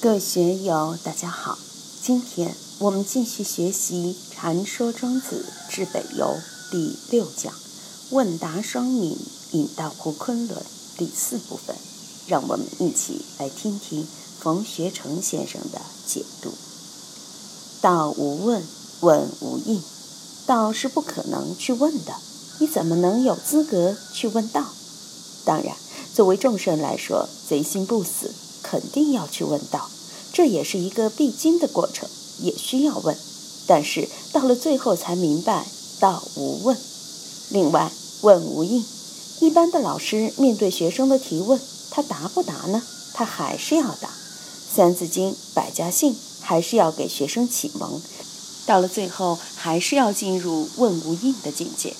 各位学友，大家好。今天我们继续学习《禅说庄子至北游》第六讲“问答双敏，引到胡昆仑”第四部分。让我们一起来听听冯学成先生的解读：“道无问，问无应。道是不可能去问的，你怎么能有资格去问道？当然，作为众生来说，贼心不死。”肯定要去问道，这也是一个必经的过程，也需要问。但是到了最后才明白，道无问。另外，问无应。一般的老师面对学生的提问，他答不答呢？他还是要答。三字经、百家姓还是要给学生启蒙。到了最后，还是要进入问无应的境界。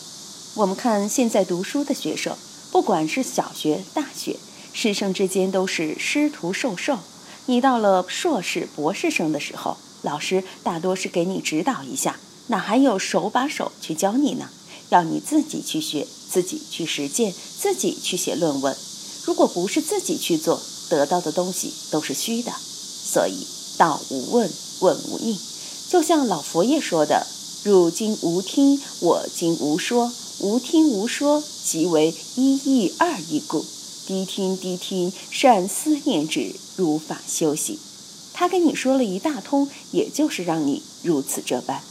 我们看现在读书的学生，不管是小学、大学。师生之间都是师徒授受，你到了硕士、博士生的时候，老师大多是给你指导一下，哪还有手把手去教你呢？要你自己去学，自己去实践，自己去写论文。如果不是自己去做，得到的东西都是虚的。所以道无问，问无应。就像老佛爷说的：“汝今无听，我今无说。无听无说，即为一意二意故。”谛听谛听，善思念之，如法修行。他跟你说了一大通，也就是让你如此这般。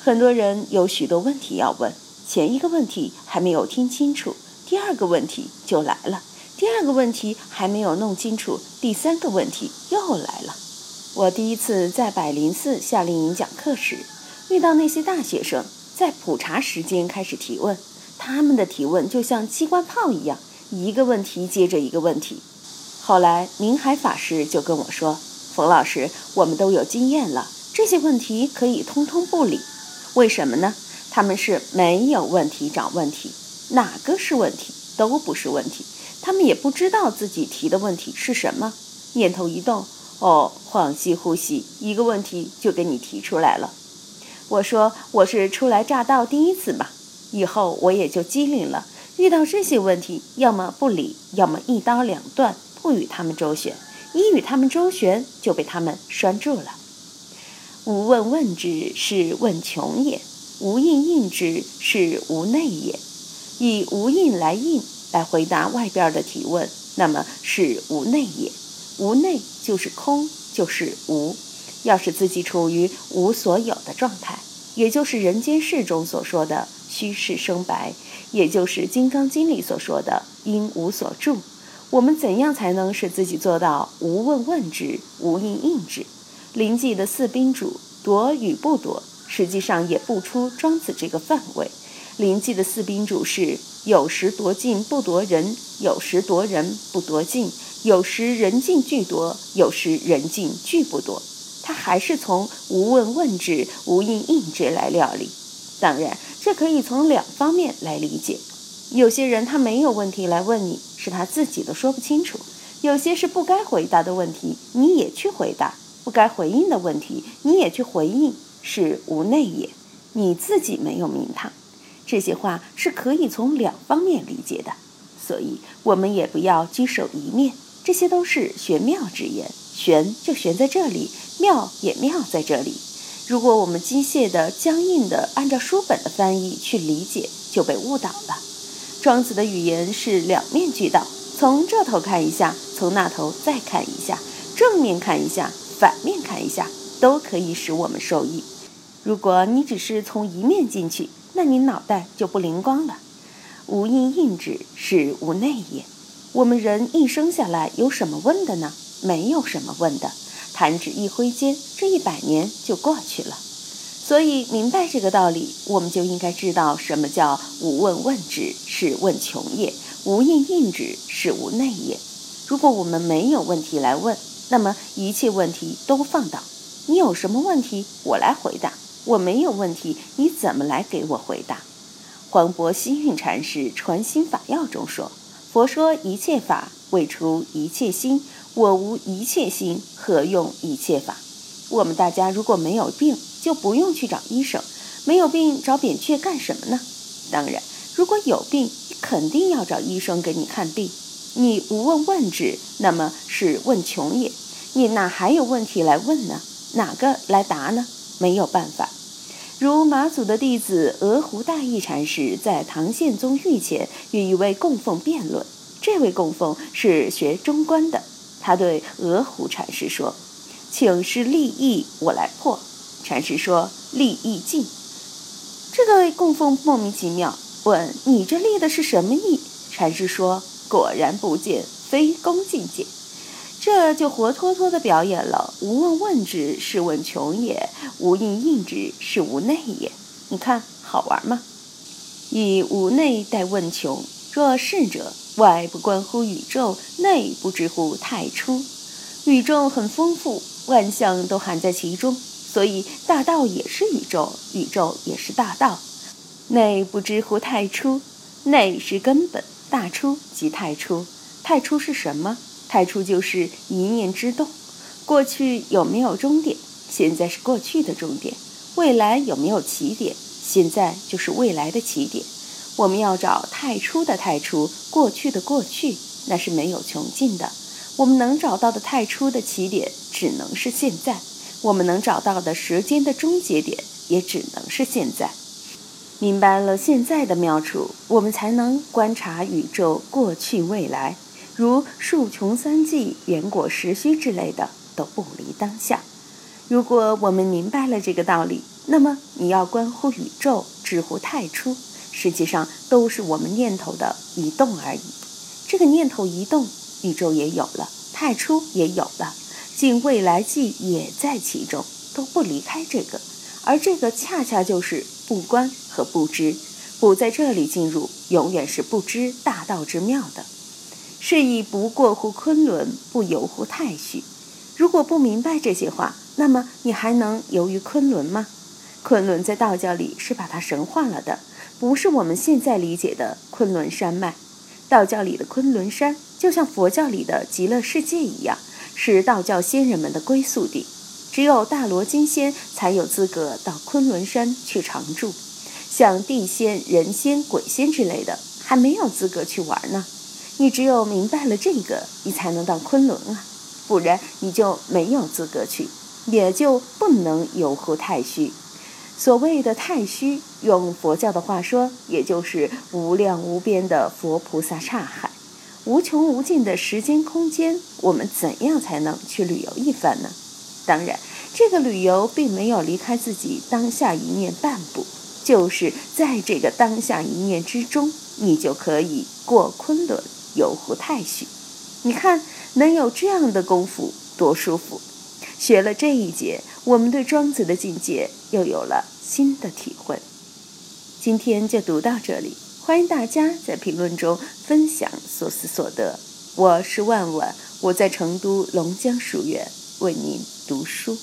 很多人有许多问题要问，前一个问题还没有听清楚，第二个问题就来了；第二个问题还没有弄清楚，第三个问题又来了。我第一次在百灵寺夏令营讲课时，遇到那些大学生，在普查时间开始提问，他们的提问就像机关炮一样。一个问题接着一个问题，后来明海法师就跟我说：“冯老师，我们都有经验了，这些问题可以通通不理。为什么呢？他们是没有问题找问题，哪个是问题都不是问题，他们也不知道自己提的问题是什么。念头一动，哦，恍兮呼吸，一个问题就给你提出来了。我说我是初来乍到第一次嘛，以后我也就机灵了。”遇到这些问题，要么不理，要么一刀两断，不与他们周旋。一与他们周旋，就被他们拴住了。无问问之，是问穷也；无应应之，是无内也。以无应来应，来回答外边的提问，那么是无内也。无内就是空，就是无。要使自己处于无所有的状态，也就是人间世中所说的虚实生白。也就是《金刚经》里所说的“因无所住”，我们怎样才能使自己做到无问问之，无应应之？临济的四宾主夺与不夺，实际上也不出庄子这个范围。临济的四宾主是有时夺尽不夺人，有时夺人不夺尽，有时人尽俱夺，有时人尽俱不夺。他还是从无问问之，无应应之来料理。当然。这可以从两方面来理解，有些人他没有问题来问你，是他自己都说不清楚；有些是不该回答的问题，你也去回答；不该回应的问题，你也去回应，是无内也，你自己没有名堂。这些话是可以从两方面理解的，所以我们也不要拘守一面，这些都是玄妙之言，玄就玄在这里，妙也妙在这里。如果我们机械的、僵硬的按照书本的翻译去理解，就被误导了。庄子的语言是两面俱到，从这头看一下，从那头再看一下，正面看一下，反面看一下，都可以使我们受益。如果你只是从一面进去，那你脑袋就不灵光了。无应应之，是无内也。我们人一生下来有什么问的呢？没有什么问的。弹指一挥间，这一百年就过去了。所以明白这个道理，我们就应该知道什么叫无问问之，是问穷也；无应应之，是无内也。如果我们没有问题来问，那么一切问题都放倒。你有什么问题，我来回答；我没有问题，你怎么来给我回答？黄渤西运禅师《传心法要》中说：“佛说一切法，为除一切心。”我无一切心，何用一切法？我们大家如果没有病，就不用去找医生；没有病，找扁鹊干什么呢？当然，如果有病，你肯定要找医生给你看病。你无问问之，那么是问穷也。你哪还有问题来问呢？哪个来答呢？没有办法。如马祖的弟子鹅湖大义禅师在唐宪宗御前与一位供奉辩论，这位供奉是学中观的，他对鹅湖禅师说：“请示立意，我来破。”禅师说：“立意尽。”这个供奉莫名其妙，问：“你这立的是什么意？”禅师说：“果然不见，非恭敬见。”这就活脱脱的表演了“无问问之，是问穷也；无应应之，是无内也。”你看好玩吗？以无内待问穷，若是者，外不关乎宇宙，内不知乎太初。宇宙很丰富，万象都含在其中，所以大道也是宇宙，宇宙也是大道。内不知乎太初，内是根本，大初即太初。太初是什么？太初就是一念之动，过去有没有终点？现在是过去的终点。未来有没有起点？现在就是未来的起点。我们要找太初的太初，过去的过去，那是没有穷尽的。我们能找到的太初的起点，只能是现在；我们能找到的时间的终结点，也只能是现在。明白了现在的妙处，我们才能观察宇宙过去未来。如树穷三季，圆果实虚之类的，都不离当下。如果我们明白了这个道理，那么你要关乎宇宙，知乎太初，实际上都是我们念头的移动而已。这个念头一动，宇宙也有了，太初也有了，尽未来际也在其中，都不离开这个。而这个恰恰就是不观和不知，不在这里进入，永远是不知大道之妙的。是以不过乎昆仑，不游乎太虚。如果不明白这些话，那么你还能游于昆仑吗？昆仑在道教里是把它神化了的，不是我们现在理解的昆仑山脉。道教里的昆仑山，就像佛教里的极乐世界一样，是道教仙人们的归宿地。只有大罗金仙才有资格到昆仑山去常住，像地仙、人仙、鬼仙之类的，还没有资格去玩呢。你只有明白了这个，你才能到昆仑啊，不然你就没有资格去，也就不能游乎太虚。所谓的太虚，用佛教的话说，也就是无量无边的佛菩萨刹海，无穷无尽的时间空间。我们怎样才能去旅游一番呢？当然，这个旅游并没有离开自己当下一念半步，就是在这个当下一念之中，你就可以过昆仑。游湖太虚，你看能有这样的功夫多舒服。学了这一节，我们对庄子的境界又有了新的体会。今天就读到这里，欢迎大家在评论中分享所思所得。我是万万，我在成都龙江书院为您读书。